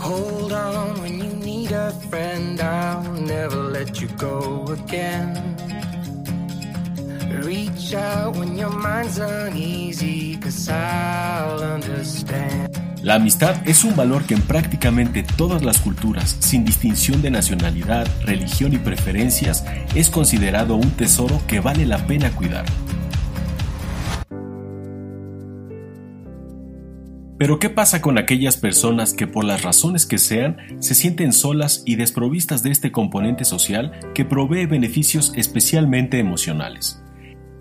Hold on when you need a friend, I'll never let you go again. Reach out when your mind's uneasy, cause I'll understand. La amistad es un valor que en prácticamente todas las culturas, sin distinción de nacionalidad, religión y preferencias, es considerado un tesoro que vale la pena cuidar. Pero ¿qué pasa con aquellas personas que por las razones que sean se sienten solas y desprovistas de este componente social que provee beneficios especialmente emocionales?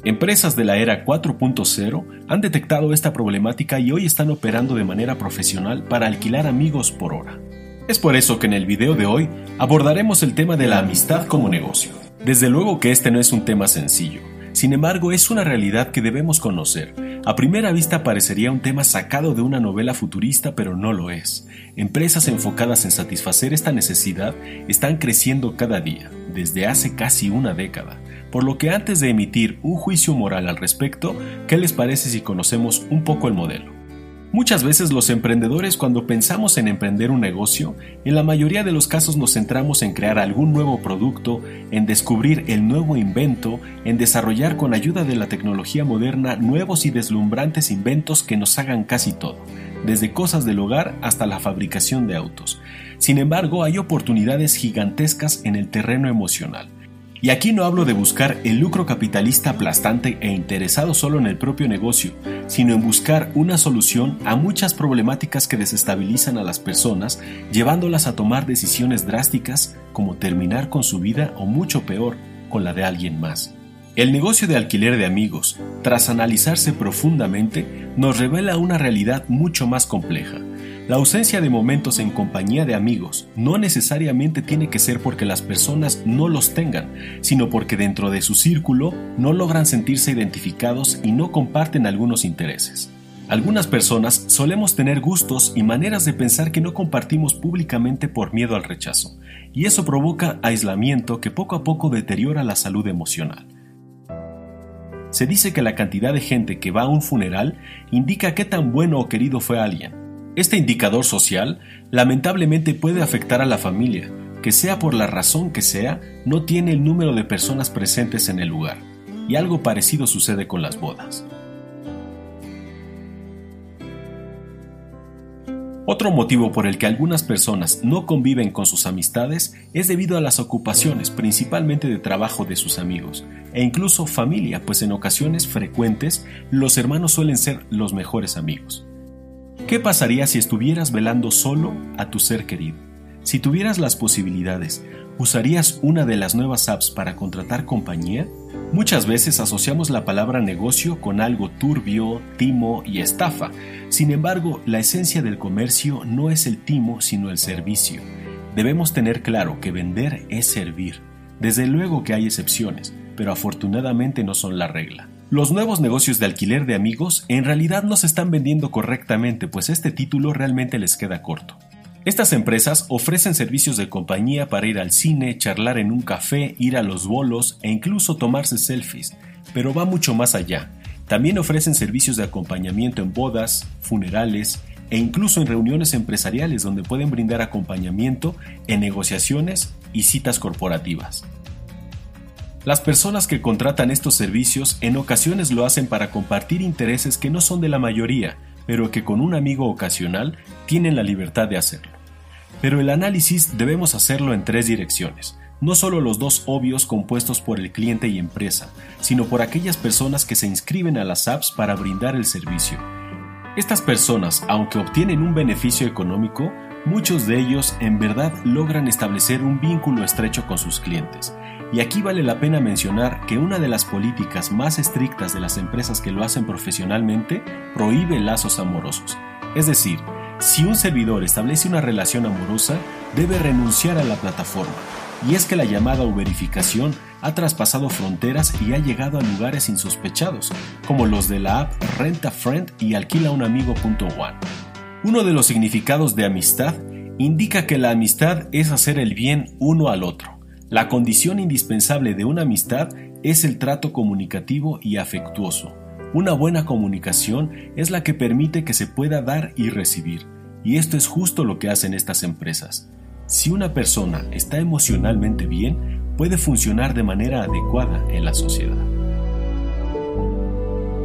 Empresas de la era 4.0 han detectado esta problemática y hoy están operando de manera profesional para alquilar amigos por hora. Es por eso que en el video de hoy abordaremos el tema de la amistad como negocio. Desde luego que este no es un tema sencillo, sin embargo es una realidad que debemos conocer. A primera vista parecería un tema sacado de una novela futurista, pero no lo es. Empresas enfocadas en satisfacer esta necesidad están creciendo cada día, desde hace casi una década por lo que antes de emitir un juicio moral al respecto, ¿qué les parece si conocemos un poco el modelo? Muchas veces los emprendedores cuando pensamos en emprender un negocio, en la mayoría de los casos nos centramos en crear algún nuevo producto, en descubrir el nuevo invento, en desarrollar con ayuda de la tecnología moderna nuevos y deslumbrantes inventos que nos hagan casi todo, desde cosas del hogar hasta la fabricación de autos. Sin embargo, hay oportunidades gigantescas en el terreno emocional y aquí no hablo de buscar el lucro capitalista aplastante e interesado solo en el propio negocio, sino en buscar una solución a muchas problemáticas que desestabilizan a las personas, llevándolas a tomar decisiones drásticas como terminar con su vida o mucho peor, con la de alguien más. El negocio de alquiler de amigos, tras analizarse profundamente, nos revela una realidad mucho más compleja la ausencia de momentos en compañía de amigos no necesariamente tiene que ser porque las personas no los tengan, sino porque dentro de su círculo no logran sentirse identificados y no comparten algunos intereses. Algunas personas solemos tener gustos y maneras de pensar que no compartimos públicamente por miedo al rechazo, y eso provoca aislamiento que poco a poco deteriora la salud emocional. Se dice que la cantidad de gente que va a un funeral indica qué tan bueno o querido fue alguien, este indicador social lamentablemente puede afectar a la familia, que sea por la razón que sea, no tiene el número de personas presentes en el lugar, y algo parecido sucede con las bodas. Otro motivo por el que algunas personas no conviven con sus amistades es debido a las ocupaciones, principalmente de trabajo de sus amigos, e incluso familia, pues en ocasiones frecuentes los hermanos suelen ser los mejores amigos. ¿Qué pasaría si estuvieras velando solo a tu ser querido? Si tuvieras las posibilidades, ¿usarías una de las nuevas apps para contratar compañía? Muchas veces asociamos la palabra negocio con algo turbio, timo y estafa. Sin embargo, la esencia del comercio no es el timo, sino el servicio. Debemos tener claro que vender es servir. Desde luego que hay excepciones, pero afortunadamente no son la regla. Los nuevos negocios de alquiler de amigos en realidad no se están vendiendo correctamente, pues este título realmente les queda corto. Estas empresas ofrecen servicios de compañía para ir al cine, charlar en un café, ir a los bolos e incluso tomarse selfies, pero va mucho más allá. También ofrecen servicios de acompañamiento en bodas, funerales e incluso en reuniones empresariales donde pueden brindar acompañamiento en negociaciones y citas corporativas. Las personas que contratan estos servicios en ocasiones lo hacen para compartir intereses que no son de la mayoría, pero que con un amigo ocasional tienen la libertad de hacerlo. Pero el análisis debemos hacerlo en tres direcciones, no solo los dos obvios compuestos por el cliente y empresa, sino por aquellas personas que se inscriben a las apps para brindar el servicio. Estas personas, aunque obtienen un beneficio económico, muchos de ellos en verdad logran establecer un vínculo estrecho con sus clientes, y aquí vale la pena mencionar que una de las políticas más estrictas de las empresas que lo hacen profesionalmente prohíbe lazos amorosos. Es decir, si un servidor establece una relación amorosa, debe renunciar a la plataforma. Y es que la llamada uberificación ha traspasado fronteras y ha llegado a lugares insospechados, como los de la app Renta Friend y Alquila un Amigo.one. Uno de los significados de amistad indica que la amistad es hacer el bien uno al otro. La condición indispensable de una amistad es el trato comunicativo y afectuoso. Una buena comunicación es la que permite que se pueda dar y recibir, Y esto es justo lo que hacen estas empresas. Si una persona está emocionalmente bien, puede funcionar de manera adecuada en la sociedad.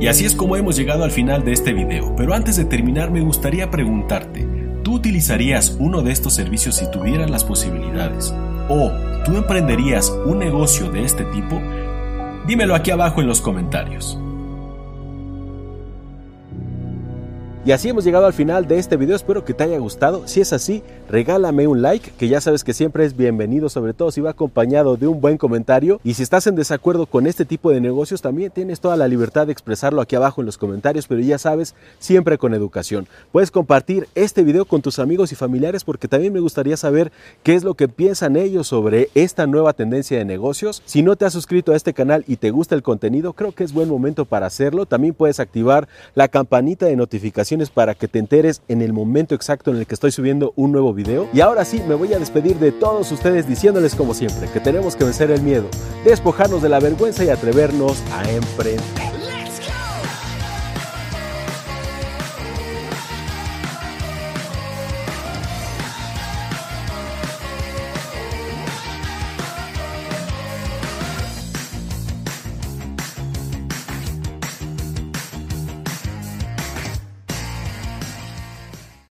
Y así es como hemos llegado al final de este video, pero antes de terminar me gustaría preguntarte, ¿tú utilizarías uno de estos servicios si tuvieras las posibilidades? ¿O tú emprenderías un negocio de este tipo? Dímelo aquí abajo en los comentarios. Y así hemos llegado al final de este video, espero que te haya gustado. Si es así, regálame un like, que ya sabes que siempre es bienvenido, sobre todo si va acompañado de un buen comentario. Y si estás en desacuerdo con este tipo de negocios, también tienes toda la libertad de expresarlo aquí abajo en los comentarios, pero ya sabes, siempre con educación. Puedes compartir este video con tus amigos y familiares porque también me gustaría saber qué es lo que piensan ellos sobre esta nueva tendencia de negocios. Si no te has suscrito a este canal y te gusta el contenido, creo que es buen momento para hacerlo. También puedes activar la campanita de notificación para que te enteres en el momento exacto en el que estoy subiendo un nuevo video. Y ahora sí, me voy a despedir de todos ustedes diciéndoles como siempre que tenemos que vencer el miedo, despojarnos de la vergüenza y atrevernos a emprender.